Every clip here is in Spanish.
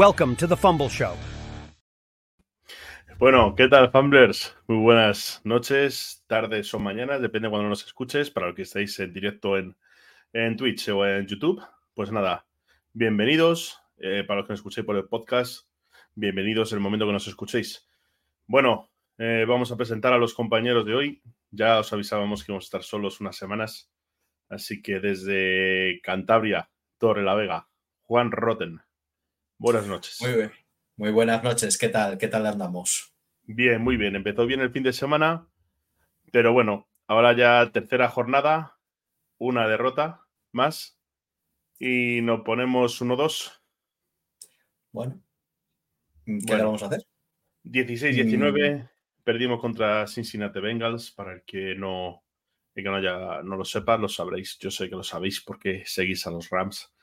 Welcome to the Fumble Show. Bueno, ¿qué tal, Fumblers? Muy buenas noches, tardes o mañanas, depende de cuando nos escuches, para los que estáis en directo en, en Twitch o en YouTube. Pues nada, bienvenidos. Eh, para los que nos escuchéis por el podcast, bienvenidos en el momento que nos escuchéis. Bueno, eh, vamos a presentar a los compañeros de hoy. Ya os avisábamos que íbamos a estar solos unas semanas. Así que desde Cantabria, Torre la Vega, Juan Roten. Buenas noches. Muy bien. Muy buenas noches. ¿Qué tal? ¿Qué tal andamos? Bien, muy bien. Empezó bien el fin de semana, pero bueno, ahora ya tercera jornada, una derrota más y nos ponemos 1-2. Bueno, ¿qué le vamos a hacer? 16-19, mm. perdimos contra Cincinnati Bengals. Para el que no, el que no, ya, no lo sepa, lo sabréis. Yo sé que lo sabéis porque seguís a los Rams.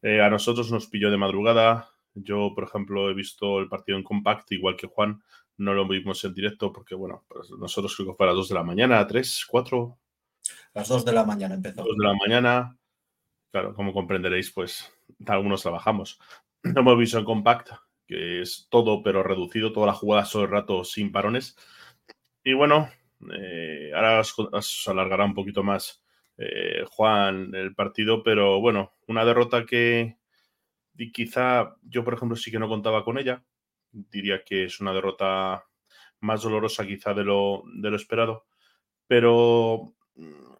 Eh, a nosotros nos pilló de madrugada. Yo, por ejemplo, he visto el partido en compact, igual que Juan. No lo vimos en directo porque, bueno, pues nosotros creo que fue a las 2 de la mañana, 3, 4. Las 2 de la mañana empezó. 2 de la mañana. Claro, como comprenderéis, pues algunos trabajamos. No hemos visto en compact, que es todo pero reducido, toda la jugada todo el rato sin parones. Y bueno, eh, ahora os, alargará un poquito más eh, Juan el partido, pero bueno, una derrota que y quizá yo, por ejemplo, sí que no contaba con ella. Diría que es una derrota más dolorosa quizá de lo, de lo esperado, pero mm,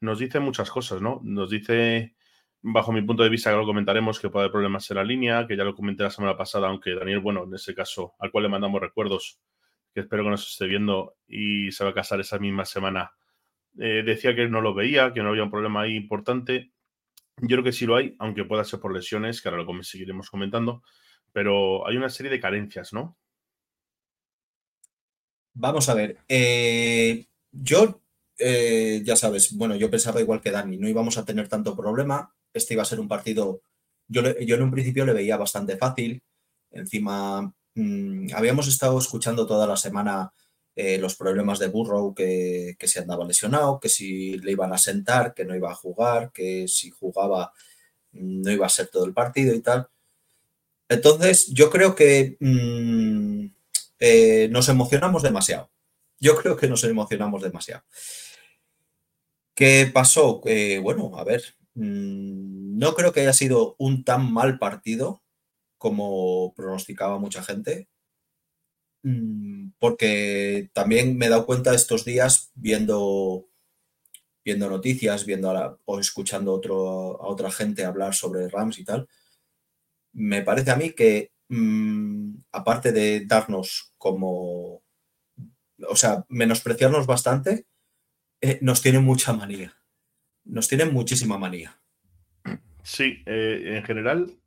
nos dice muchas cosas, ¿no? Nos dice bajo mi punto de vista, que lo comentaremos, que puede haber problemas en la línea, que ya lo comenté la semana pasada, aunque Daniel, bueno, en ese caso, al cual le mandamos recuerdos, que espero que nos esté viendo y se va a casar esa misma semana, eh, decía que no lo veía, que no había un problema ahí importante. Yo creo que sí lo hay, aunque pueda ser por lesiones, que ahora lo seguiremos comentando, pero hay una serie de carencias, ¿no? Vamos a ver. Eh, yo, eh, ya sabes, bueno, yo pensaba igual que Dani, no íbamos a tener tanto problema este iba a ser un partido, yo, yo en un principio le veía bastante fácil. Encima, mm, habíamos estado escuchando toda la semana eh, los problemas de Burrow, que, que, se andaba lesionado, que si le iban a sentar, que no iba a jugar, que si jugaba mm, no iba a ser todo el partido y tal. Entonces, yo creo que mm, eh, nos emocionamos demasiado. Yo creo que nos emocionamos demasiado. ¿Qué pasó? Bueno, a ver, Mm, no creo que haya sido un tan mal partido como pronosticaba mucha gente, porque también me he dado cuenta estos días viendo, viendo noticias, viendo o escuchando otro, a otra gente hablar sobre Rams y tal, me parece a mí que mm, aparte de darnos como, o sea, menospreciarnos bastante, eh, nos tiene mucha manía nos tienen muchísima manía. Sí, eh, en general,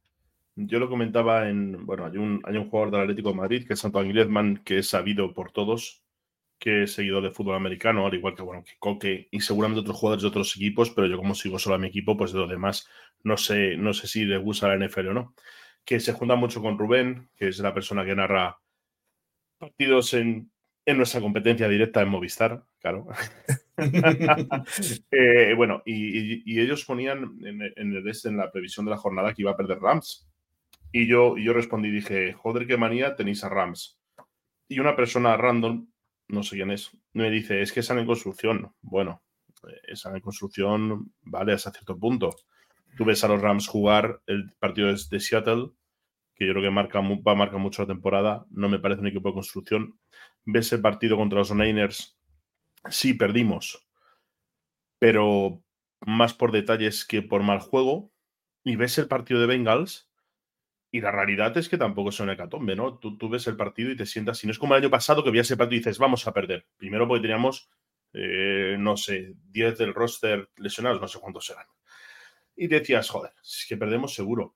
yo lo comentaba en. Bueno, hay un, hay un jugador del Atlético de Madrid que es Antoine Griezmann, que es sabido por todos, que es seguidor de fútbol americano, al igual que, bueno, que Coque y seguramente otros jugadores de otros equipos, pero yo, como sigo solo a mi equipo, pues de los demás, no sé, no sé si le gusta la NFL o no. Que se junta mucho con Rubén, que es la persona que narra partidos en, en nuestra competencia directa en Movistar, claro. Eh, bueno, y, ellos ponían en, el, en la previsión de la jornada que iba a perder Rams. Y yo, yo respondí, dije, joder, qué manía tenéis a Rams. Y una persona random, no sé quién es, me dice, es que están en construcción. Bueno, eh, están en construcción, vale, hasta cierto punto. Tú ves a los Rams jugar el partido de Seattle, que yo creo que marca, va a marcar mucho la temporada. No me parece un equipo de construcción ves el partido contra los Niners, sí perdimos, pero más por detalles que por mal juego. Y ves el partido de Bengals y la realidad es que tampoco es una hecatombe, ¿no? Tú, tú, ves el partido y te sientas, si no es como el año pasado que veías el partido y dices, vamos a perder. Primero porque teníamos, eh, no sé, 10 del roster lesionados, no sé cuántos eran. Y decías, joder, es que perdemos seguro.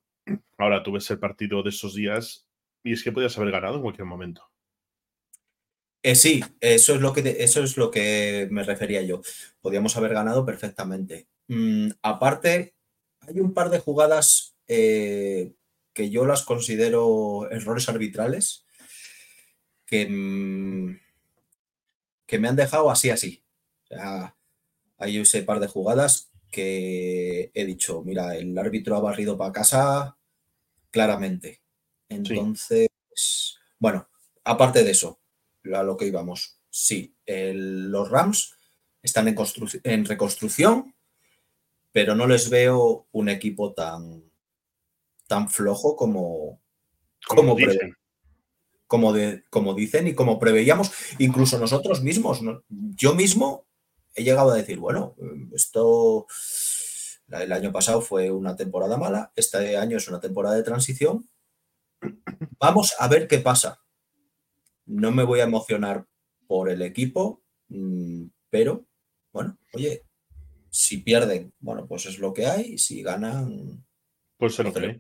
Ahora tú ves el partido de esos días y es que podías haber ganado en cualquier momento. Eh, sí, eso es, lo que eso es lo que me refería yo. Podíamos haber ganado perfectamente. Mm, aparte, hay un par de jugadas eh, que yo las considero errores arbitrales que, mm, que me han dejado así, así. hay ese par de jugadas que he dicho, mira, el árbitro ha barrido para casa claramente. Entonces, bueno, aparte de eso, a lo que íbamos, sí, los Rams están en, en reconstrucción, pero no les veo un equipo tan, tan flojo como, como, dicen. Como, de, como dicen y como preveíamos, incluso nosotros mismos. Yo mismo he llegado a decir, bueno, esto el año pasado fue una temporada mala, este año es una temporada de transición. Vamos a ver qué pasa. No me voy a emocionar por el equipo, mm, pero bueno, oye, si pierden, bueno, pues es lo que hay, si ganan... Pues se lo cree.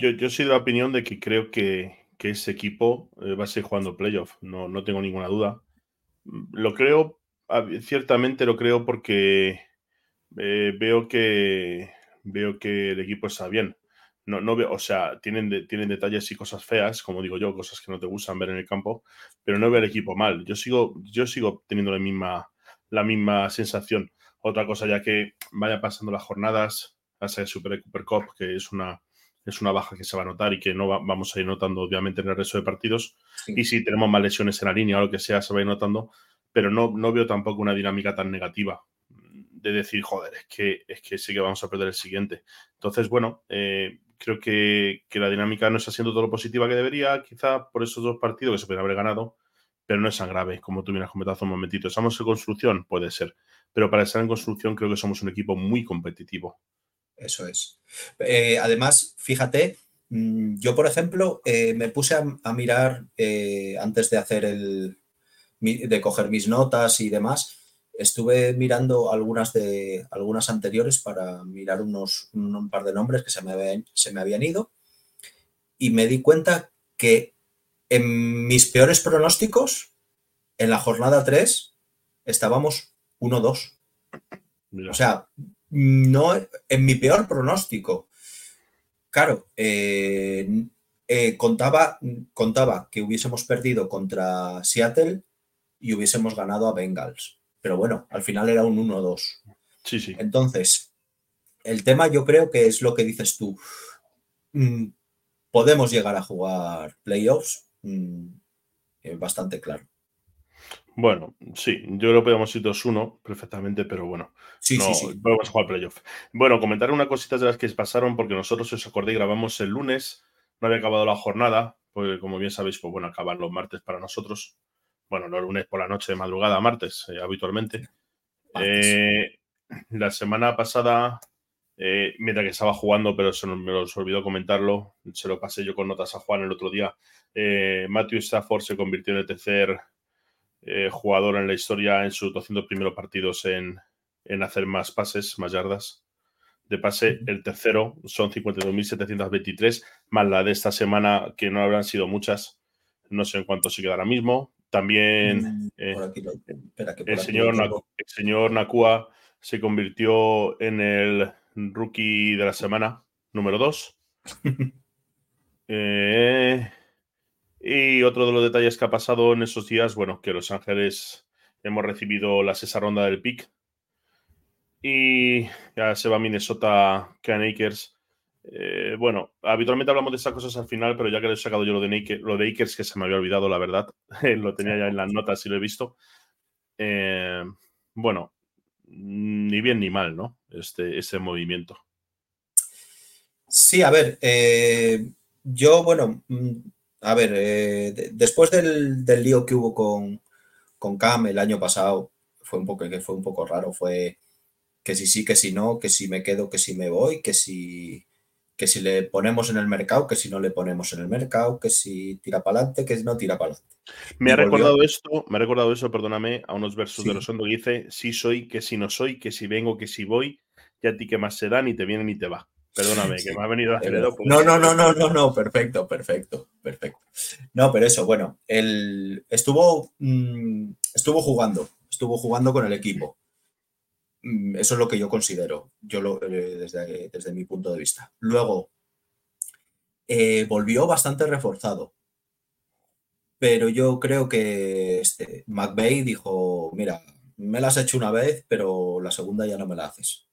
Yo, yo soy de la opinión de que creo que, ese equipo eh, va a seguir jugando playoff, no, no tengo ninguna duda. Lo creo, ciertamente lo creo porque eh, veo que veo que el equipo está bien. No, no veo, o sea, tienen, tienen detalles y cosas feas, como digo yo, cosas que no te gustan ver en el campo, pero no veo el equipo mal. Yo sigo, yo sigo teniendo la misma, la misma sensación. Otra cosa, ya que vaya pasando las jornadas, hasta el Super, Super Cup, que es una, es una baja que se va a notar y que no vamos a ir notando, obviamente, en el resto de partidos. Y si tenemos más lesiones en la línea o lo que sea, se va a ir notando, pero no, no veo tampoco una dinámica tan negativa de decir, joder, es que, es que sí que vamos a perder el siguiente. Entonces, bueno, eh, creo que, la dinámica no está siendo todo lo positiva que debería, quizá por esos dos partidos que se pueden haber ganado, pero no es tan grave, como tú vienes comentado hace un momentito. ¿Estamos en construcción? Puede ser, pero para estar en construcción creo que somos un equipo muy competitivo. Eso es. Eh, además, fíjate, mm, yo, por ejemplo, eh, me puse a, mirar antes de hacer el, de coger mis notas y demás, Estuve mirando algunas de algunas anteriores para mirar unos, un par de nombres que se me, habían, se me habían ido y me di cuenta que en mis peores pronósticos, en la jornada 3, estábamos 1-2. O sea, no en mi peor pronóstico. Claro, eh, eh, contaba, contaba que hubiésemos perdido contra Seattle y hubiésemos ganado a Bengals pero bueno, al final era un 1-2. Sí, sí. Entonces, el tema yo creo que es lo que dices tú. Mm, podemos llegar a jugar playoffs, mm, bastante claro. Bueno, sí, yo creo que podemos ir 2-1 perfectamente, pero bueno, sí, sí, sí. podemos jugar playoff. Bueno, comentar una cosita de las que pasaron, porque nosotros, os acordéis, grabamos el lunes, no había acabado la jornada, porque como bien sabéis, pues bueno, acaban los martes para nosotros bueno, no lunes por la noche, de madrugada, martes, eh, habitualmente. Eh, la semana pasada, eh, mientras que estaba jugando, pero se me los olvidó comentarlo, se lo pasé yo con notas a Juan el otro día. Matthew Stafford se convirtió en el tercer jugador en la historia en sus 200 primeros partidos en, en hacer más pases, más yardas de pase. El tercero son 52.723, más la de esta semana, que no habrán sido muchas. No sé en cuánto se queda ahora mismo. También mm, eh, el, señor, el señor Nakua se convirtió en el rookie de la semana número 2. Eh, y otro de los detalles que ha pasado en esos días, bueno, que Los Ángeles hemos recibido la sexta ronda del pick. Y ya se va Minnesota Can Akers eh, bueno, habitualmente hablamos de estas cosas al final, pero ya que he sacado yo lo de, lo de Akers, que se me había olvidado, la verdad, lo tenía ya en las notas y lo he visto. Eh, bueno, ni bien ni mal, ¿no? Este, ese movimiento. Sí, a ver, eh, yo, bueno, mm, a ver, después del, lío que hubo con, con Cam el año pasado, fue un poco, que fue un poco raro, fue que si sí, que si no, que si me quedo, que si me voy, que si que si le ponemos en el mercado, que si no le ponemos en el mercado, que si tira para adelante, que si no tira para adelante. Me ha recordado esto, me ha recordado eso, perdóname, a unos versos de los que dice, sí soy, que si no soy, que si vengo, que si voy, y a ti que más se da, ni te viene ni te va. Perdóname, que me ha venido a No, no, no, no, no, no, perfecto, perfecto, perfecto. No, pero eso, bueno, él estuvo, mm, estuvo jugando, estuvo jugando con el equipo. Mm, eso es lo que yo considero, yo lo, eh, desde, desde, mi punto de vista. Luego, eh, volvió bastante reforzado, pero yo creo que este, McVeigh dijo, mira, me la has hecho una vez, pero la segunda ya no me la haces.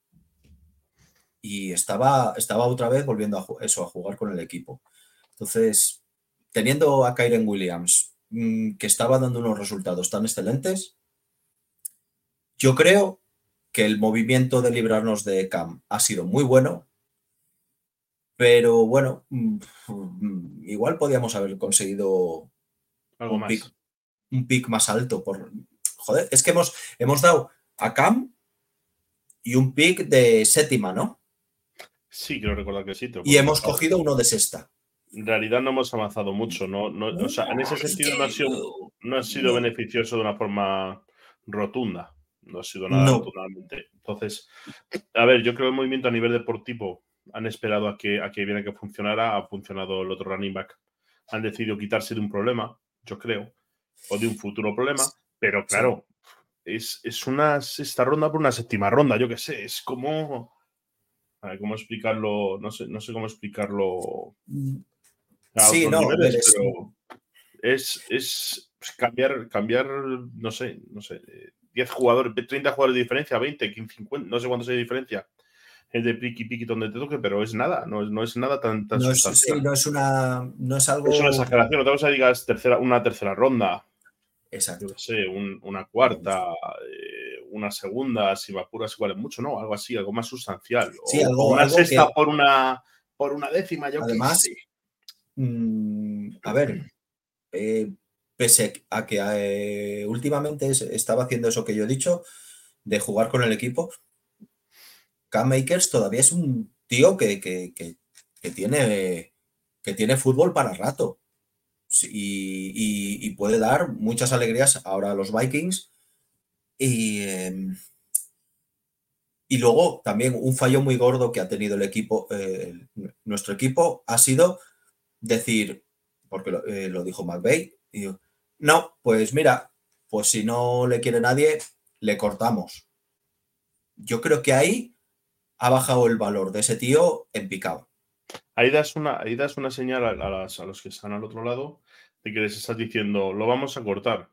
Y estaba, estaba otra vez volviendo a, eso, a jugar con el equipo. Entonces, teniendo a Kyren Williams, mm, que estaba dando unos resultados tan excelentes, yo creo que el movimiento de librarnos de Cam ha sido muy bueno, pero bueno, mm, mm, igual podíamos haber conseguido Algo un más. pick, un pick más alto. Por... Joder, es que hemos, hemos dado a Cam y un pick de séptima, ¿no? Sí, quiero recordar que sí. Y hemos cogido uno de sexta. En realidad no hemos avanzado mucho, ¿no? no, o sea, en ese Es sentido no ha sido, no ha sido beneficioso de una forma rotunda. No ha sido nada No. rotundamente. Entonces, a ver, yo creo que el movimiento a nivel deportivo han esperado a que, a que viera que funcionara. Ha funcionado el otro running back. Han decidido quitarse de un problema, yo creo, o de un futuro problema. Pero claro, es, es una sexta ronda por una séptima ronda, yo qué sé. Es como. Ver, ¿cómo explicarlo? No sé, no sé cómo explicarlo a Sí, no, niveles, pero es, es pues, cambiar, cambiar, no sé, no sé, eh, 10 jugadores, 30 jugadores de diferencia, 20, 15, 50, no sé cuántos hay de diferencia. El de piqui piqui donde te toque, pero es nada, no es, no es nada tan, tan No es, sí, no es una. No es algo. Es una exageración, otra cosa digas tercera, una tercera ronda, yo Exacto. qué sé, un- una cuarta, eh, una segunda, si me apuras igual es mucho, ¿no? Algo así, algo más sustancial. Sí, O algo- una algo sexta que- por una por una décima, yo Además, sé. Mm, a ver, eh, pese a que eh, últimamente es- estaba haciendo eso que yo he dicho, de jugar con el equipo, Cam Makers todavía es un tío que, que- que- que tiene, que tiene fútbol para rato. Y, y- y puede dar muchas alegrías ahora a los Vikings. Y, em, y luego también un fallo muy gordo que ha tenido el equipo, eh, nuestro equipo, ha sido decir, porque lo, eh, lo dijo McVeigh, no, pues mira, pues si no le quiere nadie, le cortamos. Yo creo que ahí ha bajado el valor de ese tío en picado. Ahí das una, ahí das una señal a, a las- a los que están al otro lado de que les estás diciendo, lo vamos a cortar.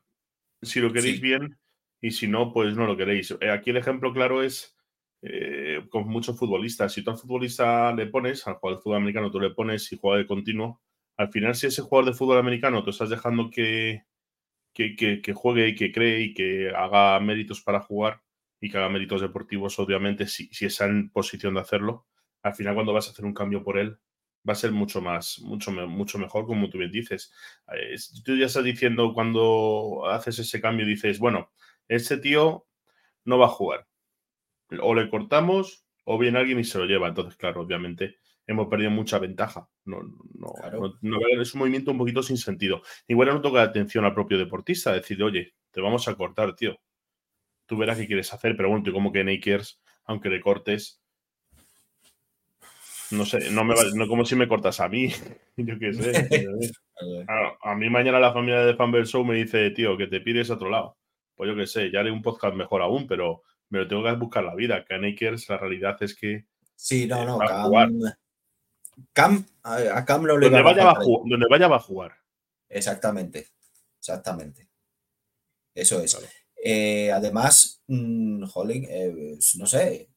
Si lo queréis Sí. bien y si no, pues no lo queréis. Eh, Aquí el ejemplo claro es eh, con muchos futbolistas. Si tú al futbolista le pones, al jugador de fútbol americano tú le pones y juega de continuo, al final si ese jugador de fútbol americano tú estás dejando que, que, que- juegue y que cree y que haga méritos para jugar y que haga méritos deportivos, obviamente, si, si está en posición de hacerlo, al final cuando vas a hacer un cambio por él, va a ser mucho más, mucho, mucho mejor, como tú bien dices. Eh, tú ya estás diciendo cuando haces ese cambio, dices, bueno, este tío no va a jugar. O le cortamos o viene alguien y se lo lleva. Entonces, claro, obviamente hemos perdido mucha ventaja. No, no, Claro. no- no- es un movimiento un poquito sin sentido. Igual no toca atención al propio deportista, decir, oye, te vamos a cortar, tío. Tú verás qué quieres hacer, pero bueno, tú como que Nakers, aunque le cortes, no sé, no me va- no como si me cortas a mí. Yo qué sé. Claro, a mí mañana la familia de Fanbel Show me dice, tío, que te pides a otro lado. Pues yo qué sé, ya haré un podcast mejor aún, pero me lo tengo que buscar la vida. Que a Nakers la realidad es que Sí, no, Eh, no, va a jugar. Cam, Cam, a Cam no le donde vaya, va a faltar ju- donde vaya va a jugar. Exactamente, exactamente. Eso es. Eh, además, mm, jolín, eh, no sé,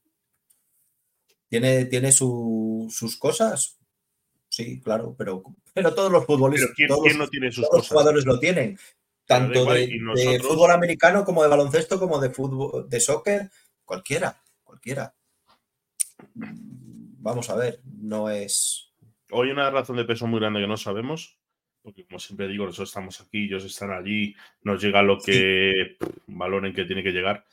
tiene, tiene su- sus cosas. Sí, claro, pero, pero todos los futbolistas, Pero ¿quién, todos, quién no tiene sus todos los cosas? jugadores lo tienen. Tanto igual, de, fútbol americano como de baloncesto, como de fútbol, de soccer, cualquiera, cualquiera. Vamos a ver, no es. Hoy una razón de peso muy grande que no sabemos, porque como siempre digo, nosotros estamos aquí, ellos están allí, nos llega lo que pff, valoren que tiene que llegar.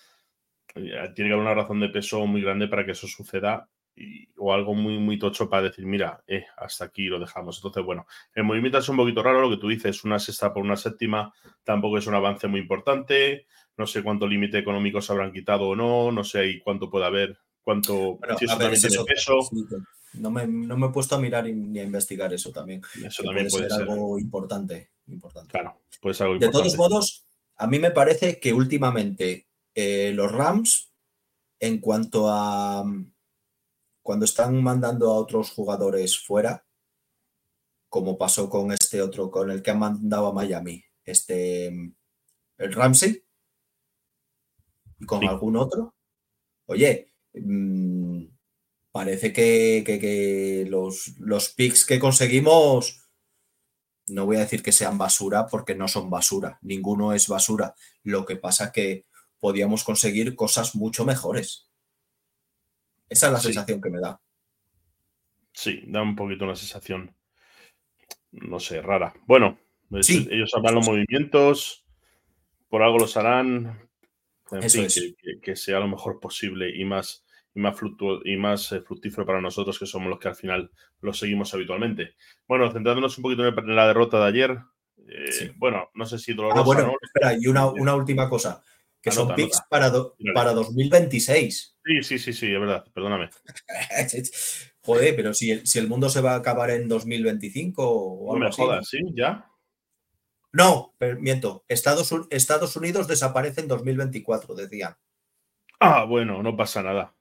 Eh, Tiene que haber una razón de peso muy grande para que eso suceda y- o algo muy, muy tocho para decir, mira, eh, hasta aquí lo dejamos. Entonces, bueno, el movimiento es un poquito raro, lo que tú dices, una sexta por una séptima, tampoco es un avance muy importante, no sé cuánto límite económico se habrán quitado o no, no sé ahí cuánto puede haber, cuánto, Bueno, si eso ver, también ese es tiene otro, peso, sí, que no, me, no me he puesto a mirar ni a investigar eso también. eso que también puede ser, algo importante. importante. claro, puede ser algo De importante. todos modos, a mí me parece que últimamente eh, los Rams, en cuanto a cuando están mandando a otros jugadores fuera, como pasó con este otro, con el que han mandado a Miami, este mm, el Ramsey, y con Sí. algún otro, oye, mm, parece que, que- que los, los picks que conseguimos no voy a decir que sean basura porque no son basura, ninguno es basura. Lo que pasa que podíamos conseguir cosas mucho mejores. Esa es la sensación que me da. Sí, da un poquito una sensación, no sé, rara. Bueno, pues ellos harán los movimientos, por algo los harán, en fin, que, sea lo mejor posible y más, y más, y más eh, fructífero para nosotros, que somos los que al final los seguimos habitualmente. Bueno, centrándonos un poquito en la derrota de ayer, eh, bueno, no sé si dolorosa. Ah, bueno, espera, y una, una última cosa que son picks para, para 2026. Sí, sí, sí, sí, es verdad, perdóname. Joder, pero si el, si el mundo se va a acabar en 2025 o algo No me jodas, ¿sí? ¿Ya? No, pero, miento. Estados, Estados Unidos desaparece en 2024, decían. Ah, bueno, no pasa nada.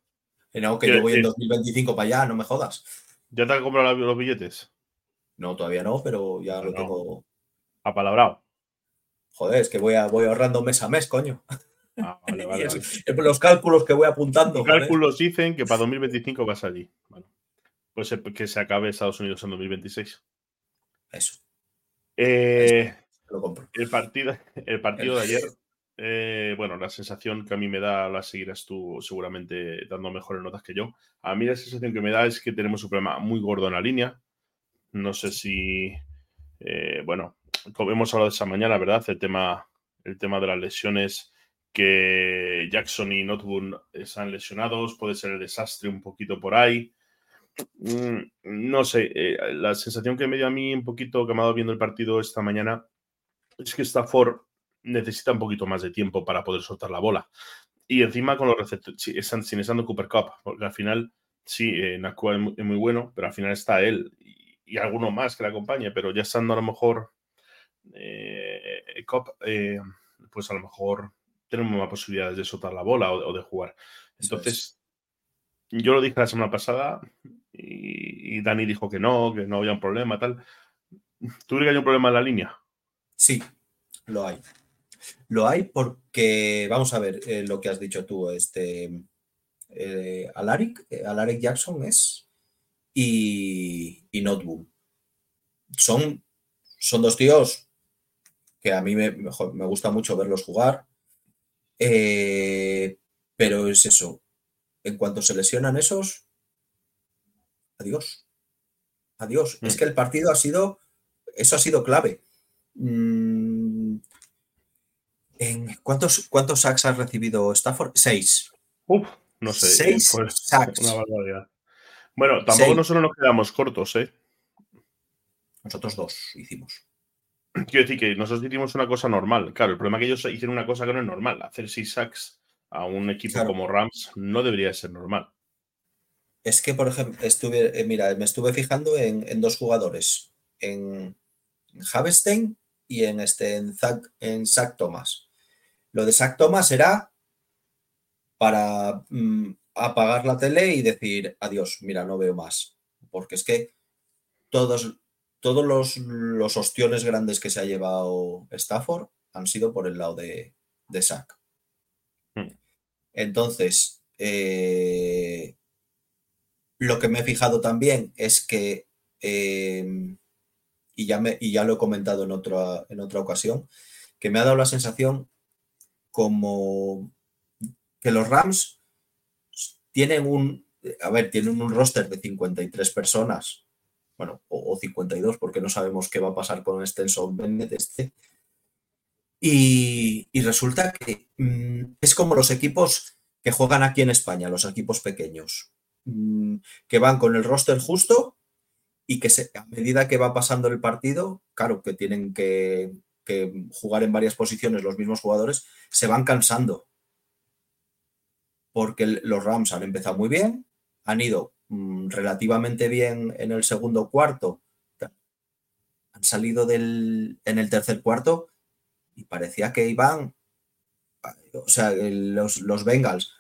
No, que yo voy en 2025 para allá, no me jodas. ¿Ya te han comprado los billetes? No, todavía no, pero ya lo tengo. Apalabrado. Joder, es que voy, a, voy ahorrando mes a mes, coño. Ah, los cálculos que voy apuntando. Los cálculos dicen que para 2025 vas allí. Bueno, pues que se acabe Estados Unidos en 2026. Eso. Eh, lo compro. El partido, el partido de ayer, eh, bueno, la sensación que a mí me da, la seguirás tú seguramente dando mejores notas que yo. A mí la sensación que me da es que tenemos un problema muy gordo en la línea. No sé si, eh, bueno, como hemos hablado esa mañana, ¿verdad? El tema, el tema de las lesiones que Jackson y Notwood están lesionados, puede ser el desastre un poquito por ahí. Mm, no sé, eh, la sensación que me dio a mí un poquito que viendo el partido esta mañana es que Stafford necesita un poquito más de tiempo para poder soltar la bola. Y encima con los receptores, sin estando Cooper Cup, porque al final, sí, eh, Nakua es muy, bueno, pero al final está él y, alguno más que le acompañe, pero ya estando a lo mejor eh, Cup, eh, pues a lo mejor tenemos más posibilidades de soltar la bola o, de jugar. Entonces, yo lo dije la semana pasada y, Dani dijo que no, que no había un problema, tal. ¿Tú crees que hay un problema en la línea? Sí, lo hay. Lo hay porque, vamos a ver eh, lo que has dicho tú, este eh, Alaric, eh, Alaric Jackson es y, y. Son, son dos tíos que a mí me, me gusta mucho verlos jugar. Eh, pero es eso. En cuanto se lesionan esos, adiós. Adiós. Es mm. que el partido ha sido, eso ha sido clave. Mm, ¿En cuántos, cuántos sacks ha recibido Stafford? Seis. Uf, no sé. Seis pues, sacks. Bueno, tampoco nosotros nos quedamos cortos, ¿eh? Nosotros dos hicimos. Quiero decir que nosotros hicimos una cosa normal. Claro, el problema es que ellos hicieron una cosa que no es normal. Hacer seis sacks a un equipo como Rams no debería ser normal. Es que, por ejemplo, estuve, eh, mira, me estuve fijando en, dos jugadores, en Havestein y en este en Zach, en Zach Thomas. Lo de Zach Thomas era para mm, apagar la tele y decir adiós, mira, no veo más. Porque es que todos, todos los, los, ostiones grandes que se ha llevado Stafford han sido por el lado de, de Sack. Hmm. Entonces, eh, lo que me he fijado también es que, em, y, ya me, y ya lo he comentado en otra, en otra ocasión, que me ha dado la sensación como que los Rams tienen un, a ver, tienen un roster de 53 personas bueno, o, 52, porque no sabemos qué va a pasar con Stenson Bennett este. Y, resulta que mm, es como los equipos que juegan aquí en España, los equipos pequeños, mm, que van con el roster justo y que a medida que va pasando el partido, claro que tienen que jugar en varias posiciones los mismos jugadores, se van cansando. Porque los Rams han empezado muy bien, han ido Mm, relativamente bien en el segundo cuarto, han salido del, en el tercer cuarto y parecía que iban, o sea, los, los Bengals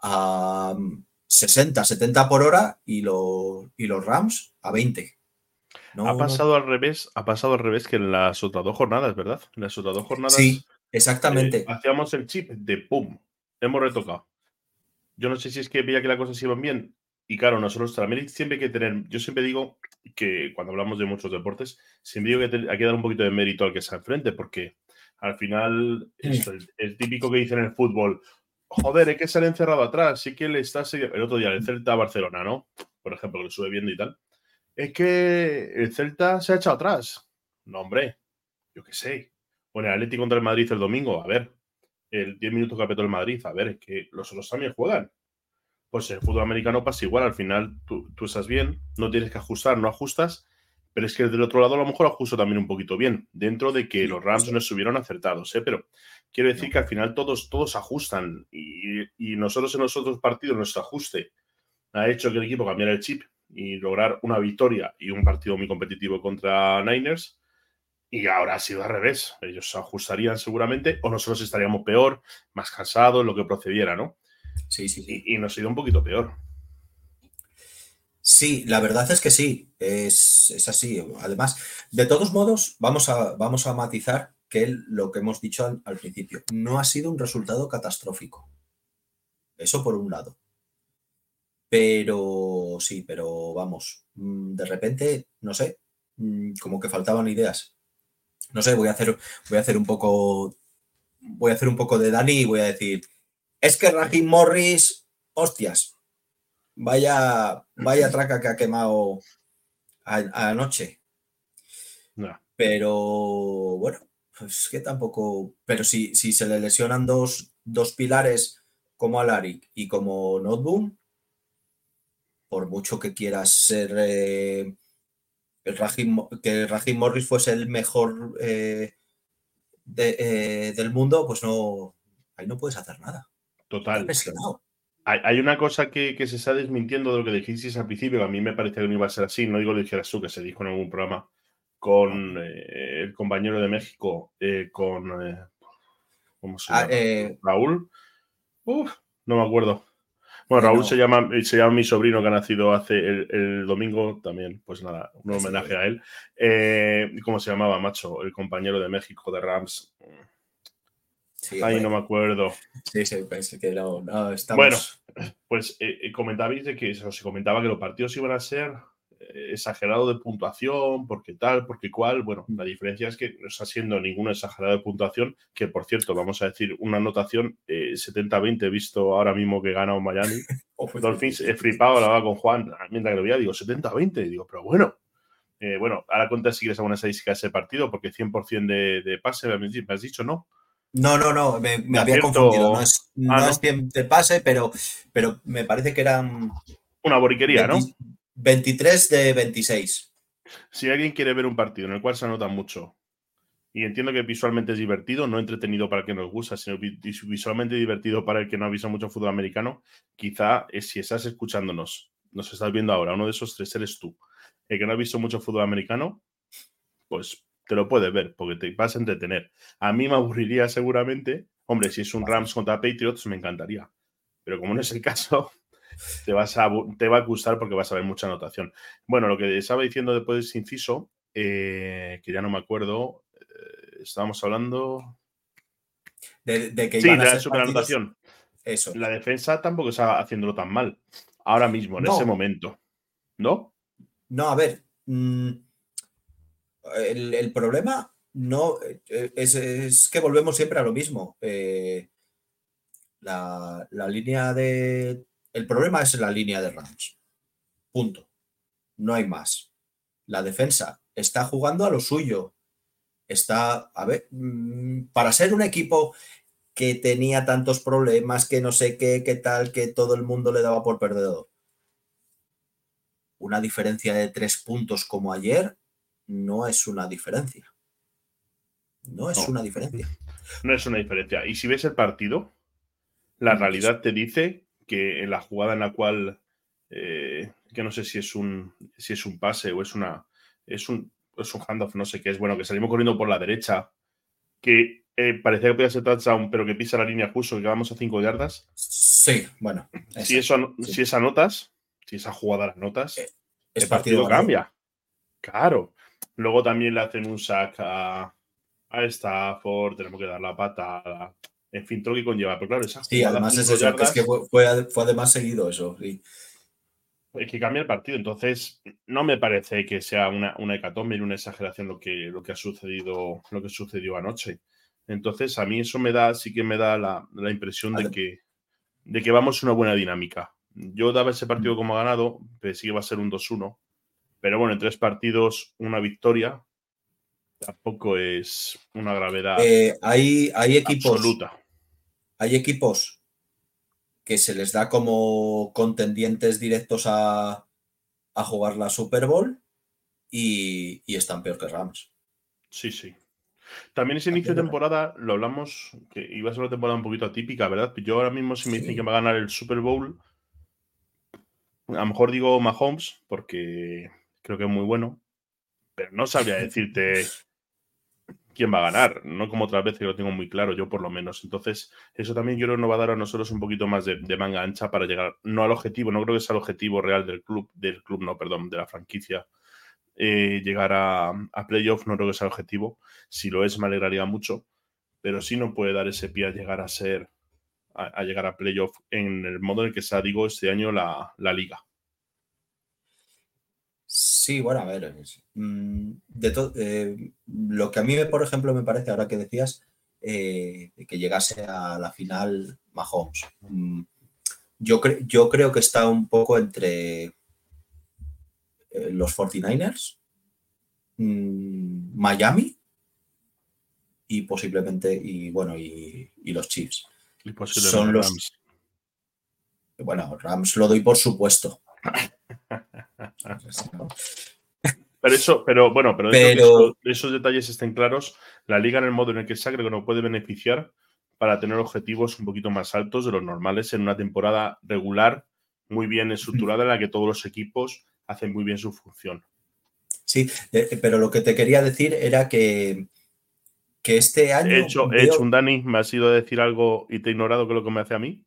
a 60, 70 por hora y, los, y los Rams a 20. ha pasado al revés, ha pasado al revés que en las otras dos jornadas, ¿verdad? En las otras dos jornadas. Sí, exactamente. Eh, hacíamos el chip de pum, hemos retocado. Yo no sé si es que veía que las cosas iban bien y claro, nosotros también siempre hay que tener, yo siempre digo que cuando hablamos de muchos deportes, siempre digo que hay que dar un poquito de mérito al que se enfrente, porque al final es el, típico que dice en el fútbol, joder, hay que ser encerrado atrás, sí que le está el otro día el Celta Barcelona, ¿no? Por ejemplo, que lo sube viendo y tal. Es que el Celta se ha echado atrás. No, hombre, yo qué sé. Bueno, el Atlético contra el Madrid el domingo, a ver, el 10 minutos que apretó el Madrid, a ver, es que los otros también juegan. Pues el fútbol americano pasa igual, al final tú, tú estás bien, no tienes que ajustar, no ajustas, pero es que del otro lado a lo mejor ajusto también un poquito bien, dentro de que los Rams no estuvieron acertados, ¿eh? pero quiero decir que al final todos, todos ajustan y, y, nosotros en los otros partidos nuestro ajuste ha hecho que el equipo cambiara el chip y lograr una victoria y un partido muy competitivo contra Niners. Y ahora ha sido al revés. Ellos se ajustarían seguramente o nosotros estaríamos peor, más cansados, lo que procediera, ¿no? Sí, sí. Y, y nos ha ido un poquito peor. Sí, la verdad es que sí, es, así. Además, de todos modos, vamos a, vamos a matizar que lo que hemos dicho al, principio, no ha sido un resultado catastrófico. Eso por un lado. Pero sí, pero vamos, mm, de repente, no sé, mm, como que faltaban ideas. No sé, voy a hacer, voy a hacer un poco, voy a hacer un poco de Dani y voy a decir, es que Rahim Morris, hostias, Vaya, vaya traca que ha quemado anoche. Pero bueno, pues que tampoco. Pero si, si se le lesionan dos, dos pilares como Alaric y como Noteboom, por mucho que quieras ser eh, que Rajim Morris fuese el mejor eh, eh, del mundo, pues no, ahí no puedes hacer nada. Total. Hay, una cosa que, se está desmintiendo de lo que dijisteis al principio, que a mí me parece que no iba a ser así, no digo lo dijeras tú, que se dijo en algún programa con eh, el compañero de México, eh, con. Eh, ¿Cómo se ah, llama? Raúl. Uf, no me acuerdo. Bueno, Raúl se, llama, se llama mi sobrino que ha nacido hace el, domingo también, pues nada, un homenaje a él. ¿Cómo se llamaba, macho? El compañero de México de Rams. Ahí no me acuerdo. Sí, sí, pensé que no, Bueno, pues eh, eh, comentabais de que se comentaba que los partidos iban a ser eh, exagerados de puntuación, porque tal, porque cual. Bueno, la diferencia es que no está siendo ninguna exagerado de puntuación, que por cierto, vamos a decir una anotación 70-20, visto ahora mismo que gana un Miami. Dolphins, he flipado, la con Juan, mientras que lo veía, digo 70-20, digo, pero bueno. bueno, ahora cuenta si quieres alguna estadística de ese partido, porque 100% de, de pase, me has dicho, ¿no? No, no, no, me, había confundido. No es, ah, no, de pase, pero, pero me parece que eran. Una boriquería, ¿no? 23 de 26. Si alguien quiere ver un partido en el cual se anota mucho, y entiendo que visualmente es divertido, no entretenido para el que nos gusta, sino visualmente divertido para el que no ha visto mucho fútbol americano, quizá es, si estás escuchándonos, nos estás viendo ahora, uno de esos tres eres tú, el que no ha visto mucho fútbol americano, pues te lo puedes ver porque te vas a entretener. A mí me aburriría seguramente. Hombre, si es un Rams contra Patriots, me encantaría. Pero como no es el caso, te, vas a, te va a gustar porque vas a ver mucha anotación. Bueno, lo que estaba diciendo después de ese inciso, eh, que ya no me acuerdo, eh, estábamos hablando. De, que sí, de la superanotación. Eso. La defensa tampoco está haciéndolo tan mal. Ahora mismo, en ese momento. ¿No? No, a ver. Mm, el, problema no eh, es, que volvemos siempre a lo mismo. Eh, la, línea de. El problema es la línea de Rams. Punto. No hay más. La defensa está jugando a lo suyo. Está, a ver, mm, para ser un equipo que tenía tantos problemas, que no sé qué, qué tal, que todo el mundo le daba por perdedor. Una diferencia de tres puntos como ayer no es una diferencia. No es una diferencia. No es una diferencia. Y si ves el partido, la realidad te dice que en la jugada en la cual, eh, que no sé si es un, si es un pase o es una, es un, es un handoff, no sé qué es, bueno, que salimos corriendo por la derecha, que eh, parecía que podía ser touchdown, pero que pisa la línea justo, que vamos a cinco yardas. Sí, bueno. si, eso, si esa notas, si esa jugada las notas, eh, el partido cambia. Claro. Luego también le hacen un sack a, a Stafford, tenemos que dar la patada. En fin, todo lo que conlleva. Pero claro, esa Sí, además es eso, que es que fue, fue, además seguido eso. Sí. que cambia el partido. Entonces, no me parece que sea una, una hecatombe y una exageración lo que, lo que ha sucedido, lo que sucedió anoche. Entonces, a mí eso me da, sí que me da la, impresión de que, de que vamos una buena dinámica. Yo daba ese partido como ganado, pensé que iba a ser un 2-1, pero bueno, en tres partidos, una victoria, tampoco es una gravedad eh, hay, hay equipos, absoluta. Hay equipos que se les da como contendientes directos a, jugar la Super Bowl y, están peor que Rams. Sí, sí. También ese inicio de temporada, lo hablamos, que iba a ser una temporada un poquito atípica, ¿verdad? Yo ahora mismo si me dicen que va a ganar el Super Bowl, a lo mejor digo Mahomes, porque creo que es muy bueno, pero no sabría decirte quién va a ganar, no como otras veces que lo tengo muy claro, yo por lo menos. Entonces, eso también yo creo que nos va a dar a nosotros un poquito más de, manga ancha para llegar, no al objetivo, no creo que sea el objetivo real del club, del club, no, perdón, de la franquicia, eh, llegar a, a playoff, no creo que sea el objetivo. Si lo es, me alegraría mucho, pero sí no puede dar ese pie a llegar a ser, a, llegar a playoff en el modo en el que se ha, digo, este año la, la liga. Sí, bueno, a ver, mm, de eh, lo que a mí, por ejemplo, me parece, ahora que decías, eh, que llegase a la final Mahomes, mm, yo, yo creo que está un poco entre eh, los 49ers, mm, Miami y posiblemente, y bueno, y, los Chiefs. Y Son los, Rams. Bueno, Rams lo doy por supuesto. Pero eso, pero bueno, pero, pero... esos detalles estén claros, la liga en el modo en el que se que no puede beneficiar para tener objetivos un poquito más altos de los normales en una temporada regular, muy bien estructurada, en la que todos los equipos hacen muy bien su función. Sí, eh, pero lo que te quería decir era que, que este año. He hecho, he hecho un Dani, me has ido a decir algo y te he ignorado que lo que me hace a mí.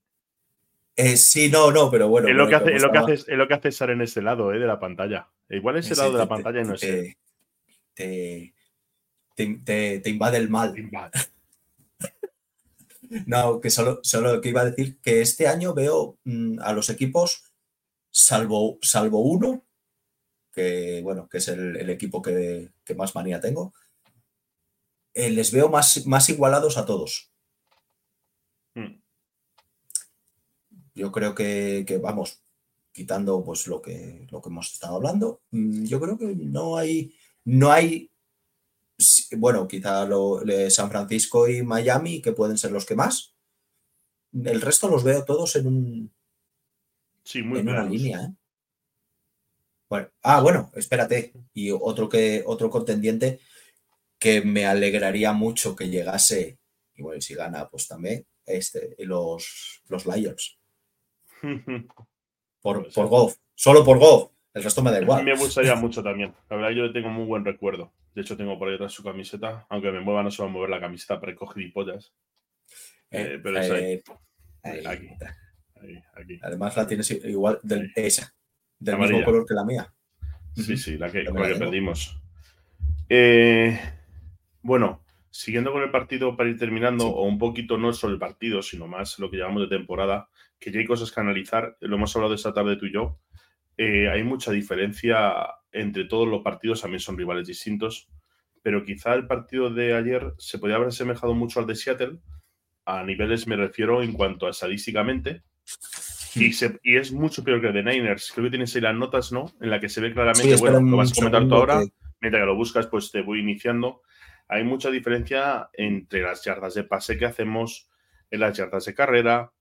Eh, sí, no, no, pero bueno. Es lo, que hace, es lo, que hace, es lo que hace estar en ese lado eh, de la pantalla. Igual ese lado de la pantalla no es. Te, te, invade el mal. no, que solo, solo que iba a decir que este año veo mm, a los equipos, salvo, salvo uno, que bueno, que es el, equipo que, más manía tengo, eh, les veo más, más igualados a todos. Yo creo que, vamos, quitando pues lo que, lo que hemos estado hablando, mm, yo creo que no hay, no hay, bueno, quizá lo, San Francisco y Miami, que pueden ser los que más. El resto los veo todos en un sí, muy en una línea. ¿eh? Bueno, ah, bueno, espérate. Y otro que otro contendiente que me alegraría mucho que llegase, y bueno, si gana, pues también, este, los, los Lions. Por, por Goff. Solo por Goff. El resto me da igual. Me gustaría mucho también. La verdad, yo le tengo muy buen recuerdo. De hecho, tengo por ahí atrás su camiseta. Aunque me mueva, no se va a mover la camiseta para coger pollas. Eh, pero es ahí. Eh, aquí. Aquí, Además, la tienes igual del, esa. Del mismo color que la mía. Sí, sí, la que, la que perdimos. Eh, bueno, siguiendo con el partido para ir terminando, o un poquito no solo el partido, sino más lo que llamamos de temporada, que ya hay cosas que analizar, lo hemos hablado esta tarde tú y yo, eh, hay mucha diferencia entre todos los partidos, también son rivales distintos, pero quizá el partido de ayer se podría haber asemejado mucho al de Seattle, a niveles me refiero en cuanto a estadísticamente, y, y, es mucho peor que el de Niners. Creo que tienes ahí las notas, ¿no? En la que se ve claramente, bueno, lo vas a comentar tú ahora, mientras que lo buscas, pues te voy iniciando. Hay mucha diferencia entre las yardas de pase que hacemos, en las yardas de carrera,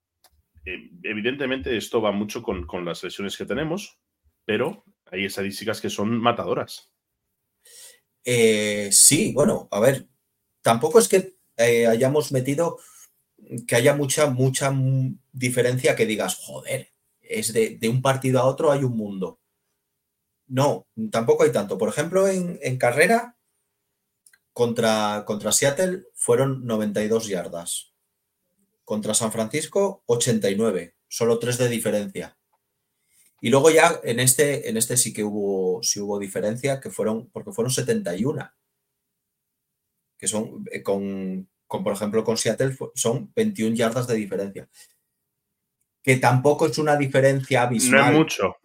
evidentemente esto va mucho con, las lesiones que tenemos, pero hay estadísticas que son matadoras. Eh, sí, bueno, a ver, tampoco es que eh, hayamos metido que haya mucha, mucha diferencia que digas, joder, es de, un partido a otro hay un mundo. No, tampoco hay tanto. Por ejemplo, en, en carrera contra, contra Seattle fueron 92 yardas. Contra San Francisco, 89, solo 3 de diferencia. Y luego ya en este, en este sí que hubo, sí hubo diferencia, que fueron, porque fueron 71. Que son, eh, con, por ejemplo, con Seattle son 21 yardas de diferencia. Que tampoco es una diferencia abismal. No es mucho.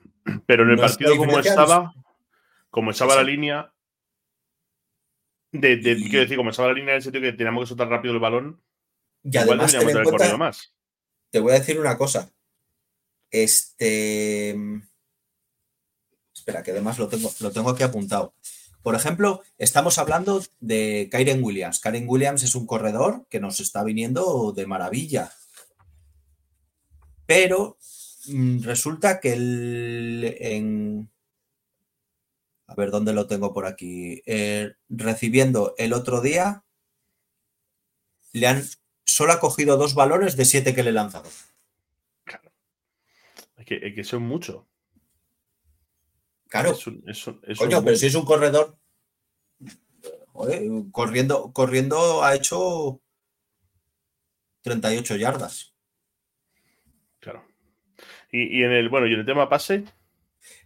Pero en el partido como estaba, como estaba la línea, de, quiero decir, como estaba la línea en el sitio que teníamos que soltar rápido el balón, y además tener más. Te voy a decir una cosa. Este. Espera, que además lo tengo, lo tengo aquí apuntado. Por ejemplo, estamos hablando de Kyren Williams. Kyren Williams es un corredor que nos está viniendo de maravilla. Pero mm, resulta que el, en, a ver dónde lo tengo por aquí, eh, recibiendo el otro día, le han solo ha cogido dos balones de siete que le he lanzado. Claro. Es que, es que son mucho. Claro. Coño, pero si es un corredor. corriendo, corriendo ha hecho 38 yardas. Claro. Y, en el, bueno, y en el tema pase.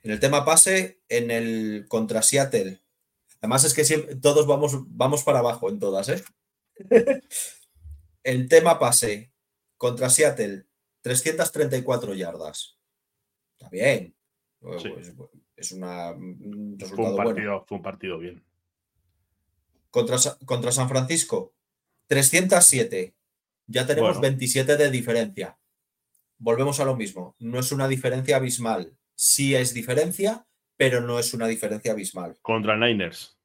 En el tema pase, en el contra Seattle. Además es que siempre, todos vamos, vamos para abajo en todas, ¿eh? el tema pase contra Seattle, 334 yardas. Está bien. Pues, es una, un resultado fue un partido, Fue un partido bien. Contra, contra San Francisco, 307. Ya tenemos 27 de diferencia. Volvemos a lo mismo. No es una diferencia abismal. Sí es diferencia, pero no es una diferencia abismal. Contra Niners.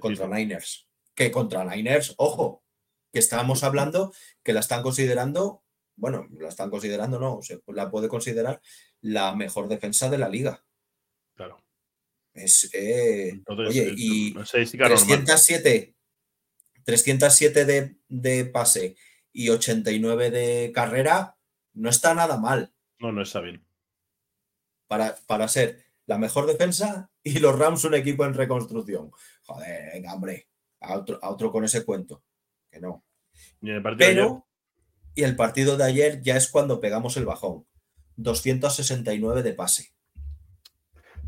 contra Niners. Que contra Niners, ojo, que estábamos hablando que la están considerando, bueno, la están considerando, no, se la puede considerar la mejor defensa de la liga. Claro. Es, eh, oye, y 307, 307 de, de, pase y 89 de carrera no está nada mal. No, no está bien. Para, para ser la mejor defensa y los Rams un equipo en reconstrucción. Joder, venga, hombre, a otro, a otro con ese cuento que no. ¿Y el Pero, y el partido de ayer ya es cuando pegamos el bajón. 269 de pase.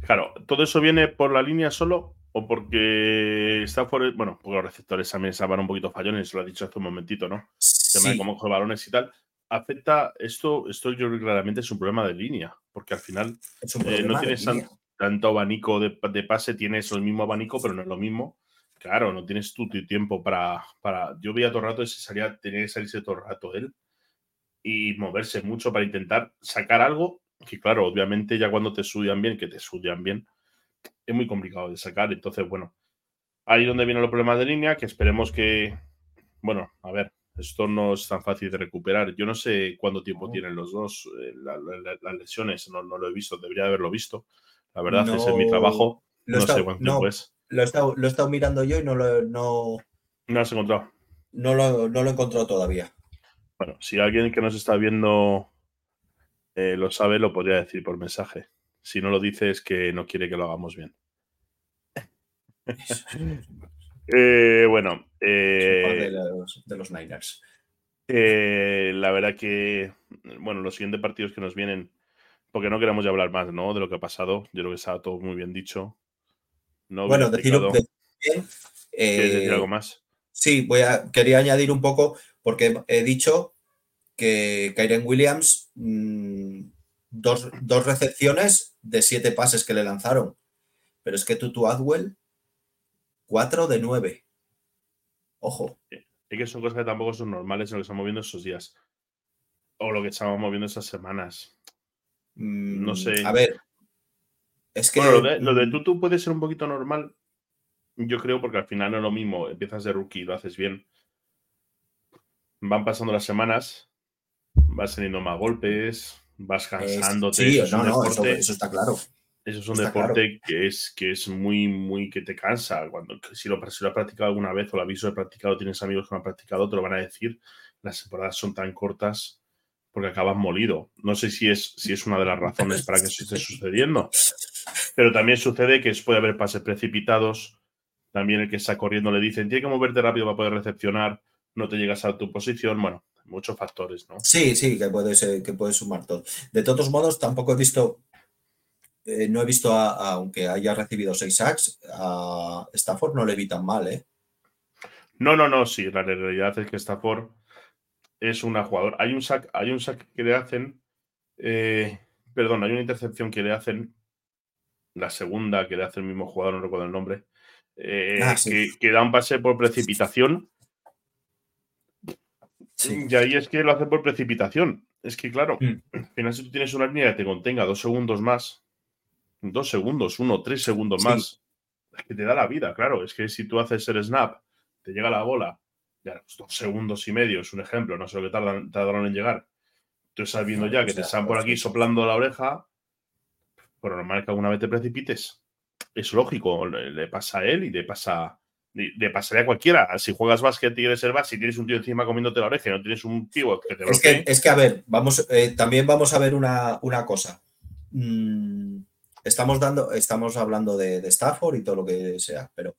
Claro, ¿todo eso viene por la línea solo o porque está por bueno, porque los receptores también estaban un poquito fallones, lo ha dicho hace un momentito, ¿no? Sí. tema de cómo coge balones y tal. Afecta esto, esto yo creo que claramente es un problema de línea, porque al final eh, no tienes tanto abanico de, de, pase, tienes el mismo abanico, pero no es lo mismo. Claro, no tienes tu tiempo para, para. Yo veía todo el rato ese tenía que salirse todo el rato él y moverse mucho para intentar sacar algo que, claro, obviamente ya cuando te estudian bien, que te estudian bien, es muy complicado de sacar. Entonces, bueno, ahí donde vienen los problemas de línea, que esperemos que. Bueno, a ver, esto no es tan fácil de recuperar. Yo no sé cuánto tiempo tienen los dos eh, las lesiones, no, lo he visto, debería haberlo visto. La verdad, ese es mi trabajo. No sé cuánto tiempo es lo he, estado, lo he estado mirando yo y no lo, no, no has encontrado. No lo, no lo he encontrado todavía. Bueno, si alguien que nos está viendo eh, lo sabe, lo podría decir por mensaje. Si no lo dice es que no quiere que lo hagamos bien. eh, bueno. Eh, de, los, de, los, Niners. La verdad que, bueno, los siguientes partidos que nos vienen, porque no queremos ya hablar más, ¿no? De lo que ha pasado. Yo creo que está todo muy bien dicho bueno, decir, bien, decir algo eh, más? Sí, voy a, quería añadir un poco, porque he dicho que Kyren Williams, mm, dos, recepciones de siete pases que le lanzaron. Pero es que Tutu Adwell, cuatro de nueve. Ojo. Es que son cosas que tampoco son normales en lo que estamos viendo esos días. O lo que estamos moviendo esas semanas. no mm, sé. A ver, es que. Bueno, lo de, Tutu puede ser un poquito normal, yo creo, porque al final no es lo mismo. Empiezas de rookie y lo haces bien. Van pasando las semanas, vas teniendo más golpes, vas cansándote. Sí, no, no, eso, está claro. Eso es un deporte que es, que es muy, muy que te cansa. Cuando, si, lo, si lo has practicado alguna vez o lo aviso de practicado, tienes amigos que lo han practicado, te lo van a decir. Las temporadas son tan cortas porque acabas molido. No sé si es, si es una de las razones para que eso esté sucediendo. Pero también sucede que puede haber pases precipitados. También el que está corriendo le dicen, tiene que moverte rápido para poder recepcionar, no te llegas a tu posición. Bueno, muchos factores, ¿no? Sí, sí, que puede, ser, que puede sumar todo. De todos modos, tampoco he visto, eh, no he visto, aunque haya recibido seis sacks, a Stafford no le vi tan mal, ¿eh? No, no, no, sí, la realidad es que Stafford es una jugadora. Hay un sack, hay un sack que le hacen, eh, perdón, hay una intercepción que le hacen la segunda que le hace el mismo jugador, no recuerdo el nombre, eh, ah, que, da un pase por precipitación. Y ahí es que lo hace por precipitación. Es que, claro, mm. al final, si tú tienes una línea que te contenga dos segundos más, dos segundos, uno, tres segundos más, es que te da la vida, claro. Es que si tú haces el snap, te llega la bola, ya pues, dos segundos y medio, es un ejemplo, no sé lo que tardan, tardaron en llegar. Tú estás viendo ya que te están por aquí soplando la oreja, pero normal que alguna vez te precipites. Es lógico, le, pasa a él y le pasa le pasaría a cualquiera. Si juegas básquet y eres ser base, si tienes un tío encima comiéndote la oreja y no tienes un tío que te es que, es que, a ver, vamos, eh, también vamos a ver una, cosa. Mm, estamos, dando, estamos hablando de, Stafford y todo lo que sea, pero,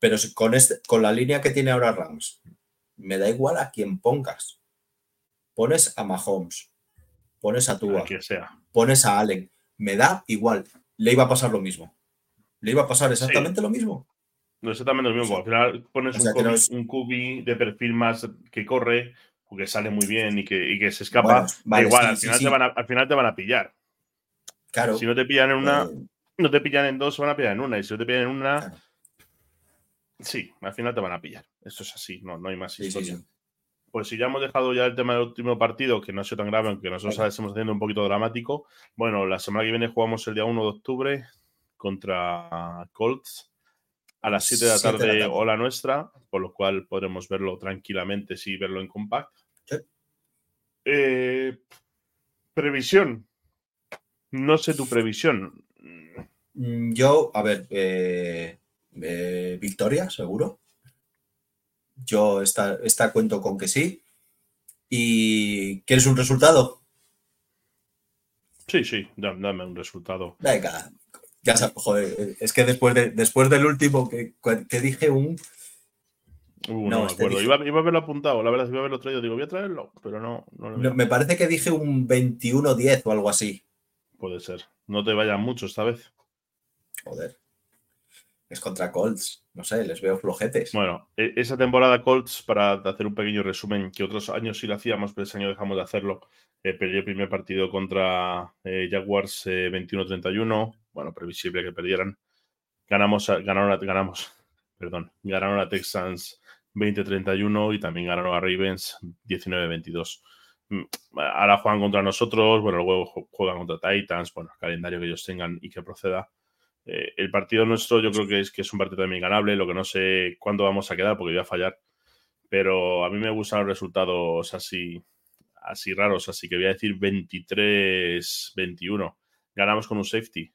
pero con, este, con la línea que tiene ahora Rams, me da igual a quién pongas. Pones a Mahomes, pones a Tua, sea. pones a Allen, me da igual. Le iba a pasar lo mismo. Le iba a pasar exactamente lo mismo. No exactamente lo mismo. Al final pones un, cubi, de perfil más que corre, o que sale muy bien y que, se escapa. igual, al, final Te van a, al final te van a pillar. Claro. Si no te pillan en una, eh, no te pillan en dos, se van a pillar en una. Y si no te pillan en una, sí, al final te van a pillar. Esto es así, no, no hay más historia. Pues si ya hemos dejado ya el tema del último partido, que no ha sido tan grave, aunque nosotros estamos haciendo un poquito dramático. Bueno, la semana que viene jugamos el día 1 de octubre contra Colts a las 7 de la tarde, o la nuestra, por lo cual podremos verlo tranquilamente si verlo en compact. Eh, previsión. No sé tu previsión. Mm, yo, a ver, eh, eh, victoria, seguro. Yo esta, esta cuento con que sí. ¿Y quieres un resultado? Sí, sí, dame un resultado. Venga, ya sabes, joder, es que después, de, después del último que, que dije un... Uh, no, me este acuerdo. Iba, iba, a haberlo apuntado, la verdad, iba a haberlo traído. Digo, voy a traerlo, pero no. no, me parece que dije un 21-10 o algo así. Puede ser. No te vayan mucho esta vez. Joder. Es contra Colts. No sé, les veo flojetes. Bueno, e, esa temporada Colts, para hacer un pequeño resumen, que otros años sí lo hacíamos, pero ese año dejamos de hacerlo. Eh, perdió el primer partido contra eh, Jaguars 21-31 eh, bueno, previsible que perdieran. Ganamos, ganaron, a, ganamos, perdón, ganaron a Texans 20-31 y también ganaron a Ravens 19-22. Mm, ahora juegan contra nosotros, bueno, luego juegan contra Titans, bueno, el calendario que ellos tengan y que proceda. Eh, el partido nuestro yo creo que es, que es un partido también ganable, lo que no sé cuándo vamos a quedar porque voy a fallar, pero a mí me gustan los resultados así, así raros, así que voy a decir 23-21. Ganamos con un safety.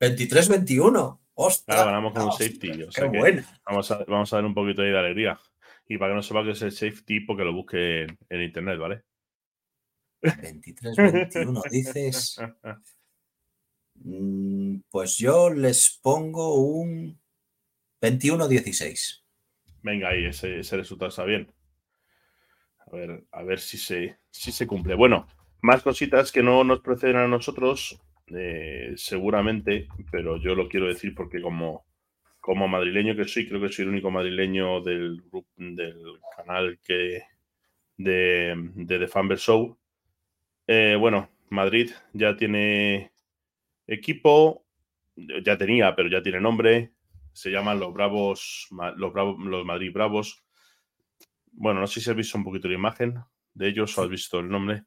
23-21. ¡Ostras! ganamos con un safety. vamos, a, vamos a dar un poquito de alegría. Y para que no sepa que es el safety, porque lo busque en, internet, ¿vale? 23-21, dices. Mm, pues yo les pongo un 21-16. Venga, ahí, ese, resultado está bien. A ver, a ver si se, si se cumple. Bueno, más cositas que no nos proceden a nosotros. Eh, seguramente, pero yo lo quiero decir porque como, como madrileño que soy, creo que soy el único madrileño del, del canal que de, de The Fanber Show. Eh, bueno, Madrid ya tiene equipo, ya tenía, pero ya tiene nombre. Se llaman los Bravos, los, Bravos, los Madrid Bravos. Bueno, no sé si has visto un poquito la imagen de ellos o has visto el nombre.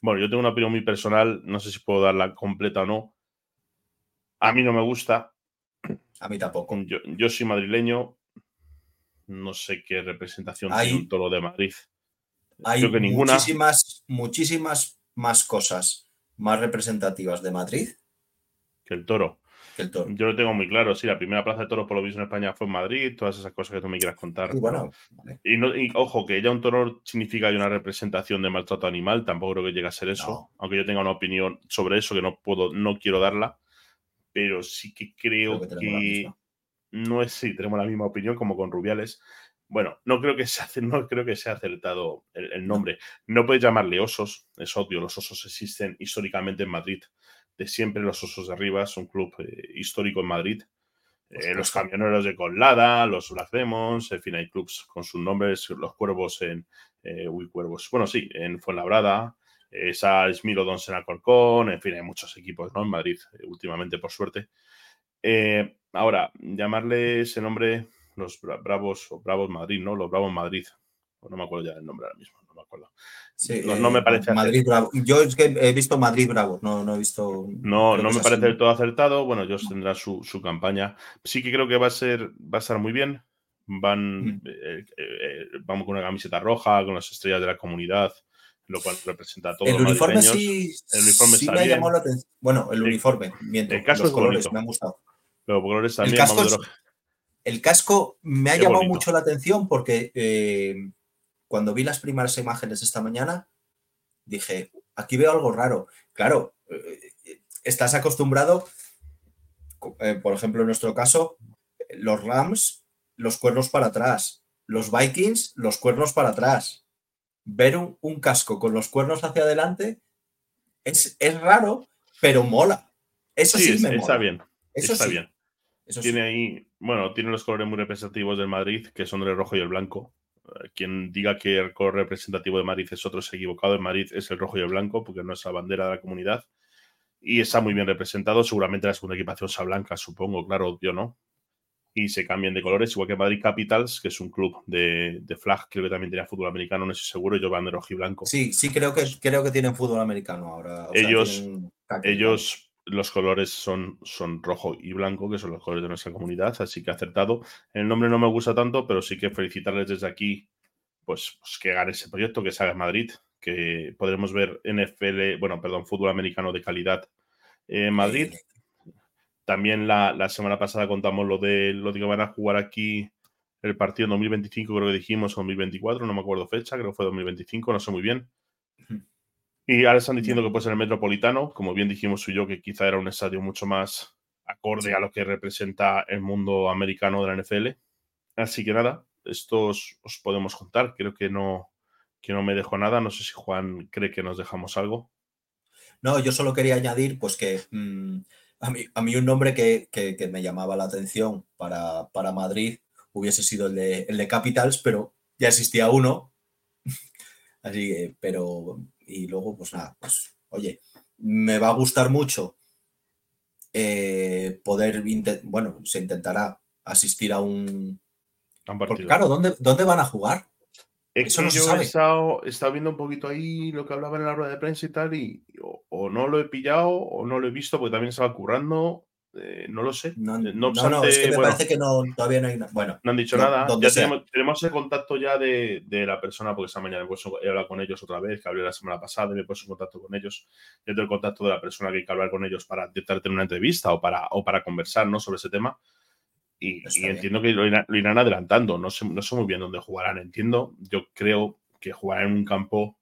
Bueno, yo tengo una opinión muy personal, no sé si puedo darla completa o no. A mí no me gusta. A mí tampoco. Yo, soy madrileño, no sé qué representación hay, tiene un toro de Madrid. Hay que ninguna. muchísimas, muchísimas más cosas más representativas de Madrid que el toro. Yo lo tengo muy claro, sí, la primera plaza de toros por lo visto en España fue en Madrid, todas esas cosas que tú me quieras contar. Y bueno, y, ojo, que ya un toro significa una representación de maltrato animal, tampoco creo que llegue a ser eso, aunque yo tenga una opinión sobre eso que no puedo, no quiero darla, pero sí que creo, que, no es, sí, tenemos la misma opinión como con Rubiales. Bueno, no creo que sea, no creo que sea acertado el, nombre. No puedes llamarle osos, es obvio, los osos existen históricamente en Madrid de siempre los Osos de Rivas, un club eh, histórico en Madrid. Eh, los camioneros de Colada, los Black Demons, en fin, hay clubs con sus nombres, los Cuervos en. Eh, uy, Cuervos. Bueno, sí, en Fuenlabrada, esa Smilodons en Alcorcón, en fin, hay muchos equipos ¿no? en Madrid, eh, últimamente, por suerte. Eh, ahora, llamarle ese nombre los Bravos o Bravos Madrid, ¿no? Los Bravos Madrid. No me acuerdo ya del nombre ahora mismo, no me acuerdo. Sí, no, me parece Madrid Bravo. Yo es que he visto Madrid Bravo, no, no he visto. No, no me parece del todo acertado. Bueno, ellos tendrán su, su, campaña. Sí que creo que va a ser, va a estar muy bien. Van, mm. vamos con una camiseta roja, con las estrellas de la comunidad lo cual representa a todos el uniforme sí, el uniforme sí me llamado la atención. Bueno, el uniforme, mientras el casco los colores me han gustado. Pero colores también. El casco, el casco me ha llamado mucho la atención porque eh, cuando vi las primeras imágenes esta mañana dije, aquí veo algo raro. Claro, eh, estás acostumbrado, eh, por ejemplo, en nuestro caso, los Rams, los cuernos para atrás, los Vikings, los cuernos para atrás ver un, casco con los cuernos hacia adelante es, es raro, pero mola. Eso sí, me está bien. Eso está bien. tiene ahí, bueno, tiene los colores muy representativos del Madrid, que son el rojo y el blanco. Eh, quien diga que el color representativo de Madrid es otro es equivocado. El Madrid es el rojo y el blanco, porque no es la bandera de la comunidad. Y está muy bien representado. Seguramente la segunda equipación sea blanca, supongo, claro, yo no y se cambien de colores, igual que Madrid Capitals, que es un club de, de flag, creo que también tenía fútbol americano, no estoy seguro, ellos van de rojo y blanco. Sí, sí, creo que, creo que tienen fútbol americano ahora. ellos, ellos los colores son, son rojo y blanco, que son los colores de nuestra comunidad, así que acertado. El nombre no me gusta tanto, pero sí que felicitarles desde aquí, pues, pues que hagan ese proyecto, que salga en Madrid, que podremos ver NFL, bueno, perdón, fútbol americano de calidad en Madrid. También la, semana pasada contamos lo de lo de que van a jugar aquí el partido en 2025, creo que dijimos, 2024, no me acuerdo fecha, creo que fue 2025, no sé muy bien. Y ahora están diciendo que puede ser el Metropolitano, como bien dijimos tú y yo, que quizá era un estadio mucho más acorde a lo que representa el mundo americano de la NFL. Así que nada, esto os, podemos contar. Creo que no, que no me dejo nada. No sé si Juan cree que nos dejamos algo. No, yo solo quería añadir pues que mm, a mí, un nombre que, me llamaba la atención para, para Madrid hubiese sido el de, el de, Capitals, pero ya existía uno. Así que, pero, y luego, pues nada, pues, oye, me va a gustar mucho eh, poder, bueno, se intentará asistir a un... Porque, claro, ¿dónde, ¿dónde van a jugar? Eso no yo he estado, viendo un poquito ahí lo que hablaba en la rueda de prensa y tal, y o, no lo he pillado o no lo he visto porque también estaba currando. Eh, no lo sé. No, eh, no, no, es que me parece que no, todavía no hay nada. Bueno, no han dicho nada. Ya tenemos, tenemos, el contacto ya de, de, la persona, porque esta mañana he, hablado con ellos otra vez, que hablé la semana pasada, me he puesto en contacto con ellos. Yo tengo el contacto de la persona que hay que hablar con ellos para intentar tener una entrevista o para, o para conversar ¿no? sobre ese tema. Y, entiendo que lo irán, adelantando. No sé, no sé muy bien dónde jugarán. Entiendo, yo creo que jugarán en un campo.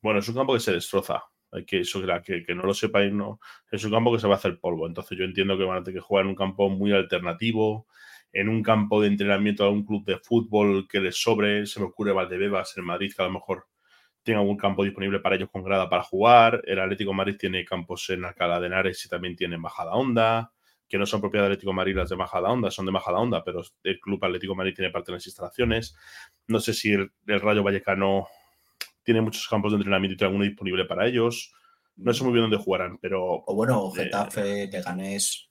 Bueno, es un campo que se destroza. Que eso que, no lo no. Es un campo que se va a hacer polvo. Entonces yo entiendo que van a tener que jugar en un campo muy alternativo, en un campo de entrenamiento de un club de fútbol que les sobre. Se me ocurre Valdebebas en Madrid, que a lo mejor tenga algún campo disponible para ellos con grada para jugar. El Atlético Madrid tiene campos en Alcalá de Henares y también tiene en Bajada Onda que no son propiedad de Atlético Madrid las de Majada Onda, son de Majada Onda, pero el Club Atlético Madrid tiene parte de las instalaciones. No sé si el, Rayo Vallecano tiene muchos campos de entrenamiento y tiene alguno disponible para ellos. No sé muy bien dónde jugarán, pero. O bueno, eh, Getafe, Leganés.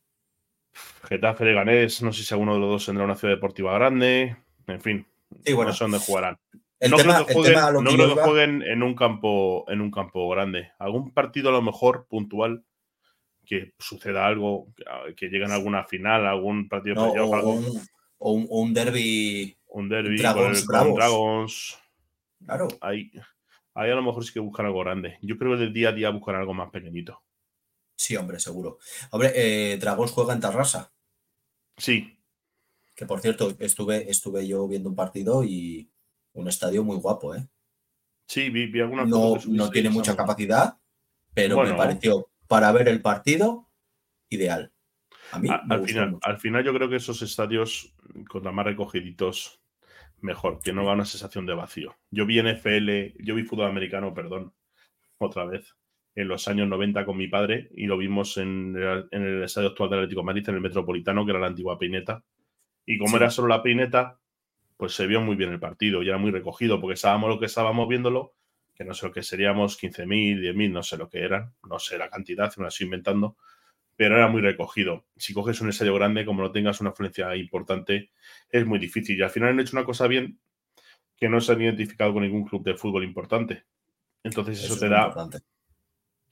Getafe, Leganés, no sé si alguno de los dos tendrá una ciudad deportiva grande. En fin, sí, bueno. no sé dónde jugarán. no creo que jueguen, en un campo en un campo grande. Algún partido a lo mejor puntual que suceda algo, que lleguen a alguna final, algún partido o, un, un, derby. Un derby Dragons, con, Dragons. Claro. Ahí, ahí a lo mejor sí que buscan algo grande. Yo creo que del día a día buscan algo más pequeñito. Sí, hombre, seguro. Hombre, eh, Dragons juega en Tarrasa. Sí. Que por cierto, estuve, estuve yo viendo un partido y un estadio muy guapo, ¿eh? Sí, vi, vi alguna No, no tiene mucha capacidad, pero me pareció para ver el partido, ideal. A mí al, final, al final yo creo que esos estadios, contra más recogiditos, mejor, que no da una sensación de vacío. Yo vi NFL, yo vi fútbol americano, perdón, otra vez, en los años 90 con mi padre y lo vimos en el, estadio actual del Atlético Madrid, en el Metropolitano, que era la antigua Pineta. Y como era solo la Pineta, pues se vio muy bien el partido y era muy recogido porque estábamos lo que estábamos viéndolo que no sé lo que seríamos, 15.000, 10.000, no sé lo que eran, no sé la cantidad, me la estoy inventando, pero era muy recogido. Si coges un estadio grande, como no tengas una afluencia importante, es muy difícil. Y al final han hecho una cosa bien, que no se han identificado con ningún club de fútbol importante. Entonces eso, te da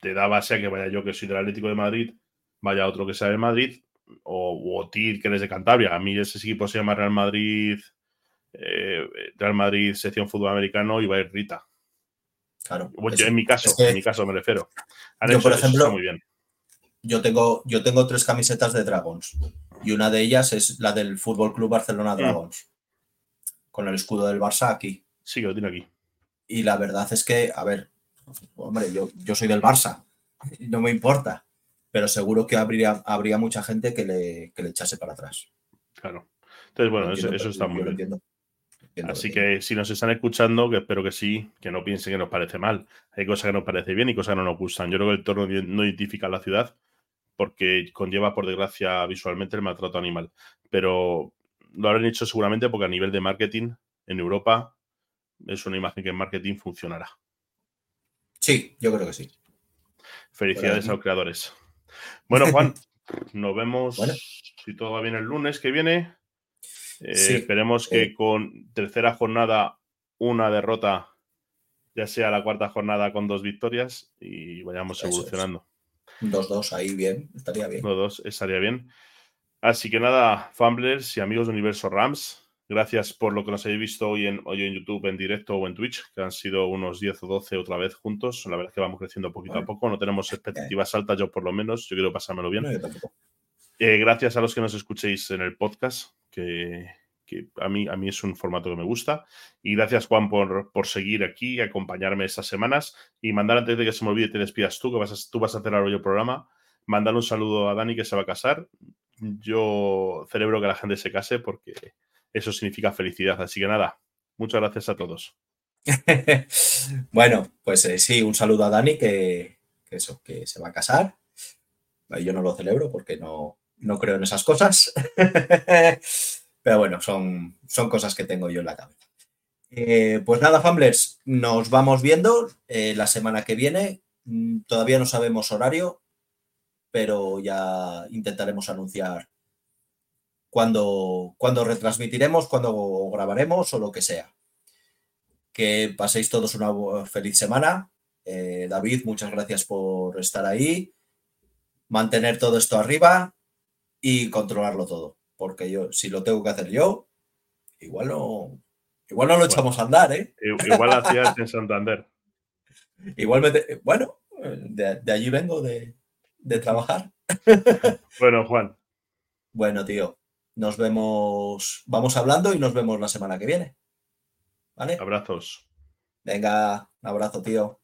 te da base a que vaya yo que soy del Atlético de Madrid, vaya otro que sea de Madrid, o, o que eres de Cantabria. A mí ese equipo se llama Real Madrid, eh, Real Madrid sección fútbol americano y va a ir Rita. Claro. en mi caso, en mi caso me refiero. yo, por ejemplo, muy bien. Yo tengo, yo tengo tres camisetas de Dragons y una de ellas es la del Fútbol Club Barcelona mm. Dragons, con el escudo del Barça aquí. Sí, que lo tiene aquí. Y la verdad es que, a ver, hombre, yo, yo soy del Barça, no me importa, pero seguro que habría, habría mucha gente que le, que le echase para atrás. Claro. Entonces, bueno, eso, está muy bien. Así que si nos están escuchando, que espero que sí, que no piensen que nos parece mal. Hay cosas que nos parece bien y cosas que no nos gustan. Yo creo que el torno no identifica la ciudad porque conlleva, por desgracia, visualmente el maltrato animal. Pero lo habrán hecho seguramente porque a nivel de marketing en Europa es una imagen que en marketing funcionará. Sí, yo creo que sí. Felicidades a los creadores. Bueno, Juan, nos vemos si todo va bien el lunes que viene. Eh, esperemos que eh. con tercera jornada, una derrota, ya sea la cuarta jornada con dos victorias y vayamos evolucionando. 2-2 ahí bien, estaría bien. 2-2 estaría bien. Así que nada, Fumblers y amigos de Universo Rams, gracias por lo que nos habéis visto hoy en, hoy en YouTube, en directo o en Twitch, que han sido unos 10 o 12 otra vez juntos. La verdad es que vamos creciendo poquito a poco, no tenemos expectativas altas, yo por lo menos, yo quiero pasármelo bien. Eh, gracias a los que nos escuchéis en el podcast, que a, mí, a mí es un formato que me gusta. Y gracias, Juan, por, por seguir aquí y acompañarme estas semanas. Y mandar antes de que se me olvide, te despidas tú, que vas tú vas a hacer ahora el programa. Mandar un saludo a Dani, que se va a casar. Yo celebro que la gente se case porque eso significa felicidad. Así que nada, muchas gracias a todos. bueno, pues eh, sí, un saludo a Dani que, eso, que se va a casar. Yo no lo celebro porque no, no creo en esas cosas. Pero bueno, son, son cosas que tengo yo en la cabeza. Eh, pues nada, Famblers, nos vamos viendo eh, la semana que viene. Mm, todavía no sabemos horario, pero ya intentaremos anunciar cuando, cuando retransmitiremos, cuando grabaremos o lo que sea. Que paséis todos una feliz semana. Eh, David, muchas gracias por estar ahí. Mantener todo esto arriba y controlarlo todo. Porque yo, si lo tengo que hacer yo, igual no, igual no lo echamos a andar, ¿eh? Igual hacías en Santander. Igualmente, bueno, de, allí vengo de, de trabajar. Bueno, Juan. Bueno, tío. Nos vemos, vamos hablando y nos vemos la semana que viene. ¿Vale? Abrazos. Venga, un abrazo, tío.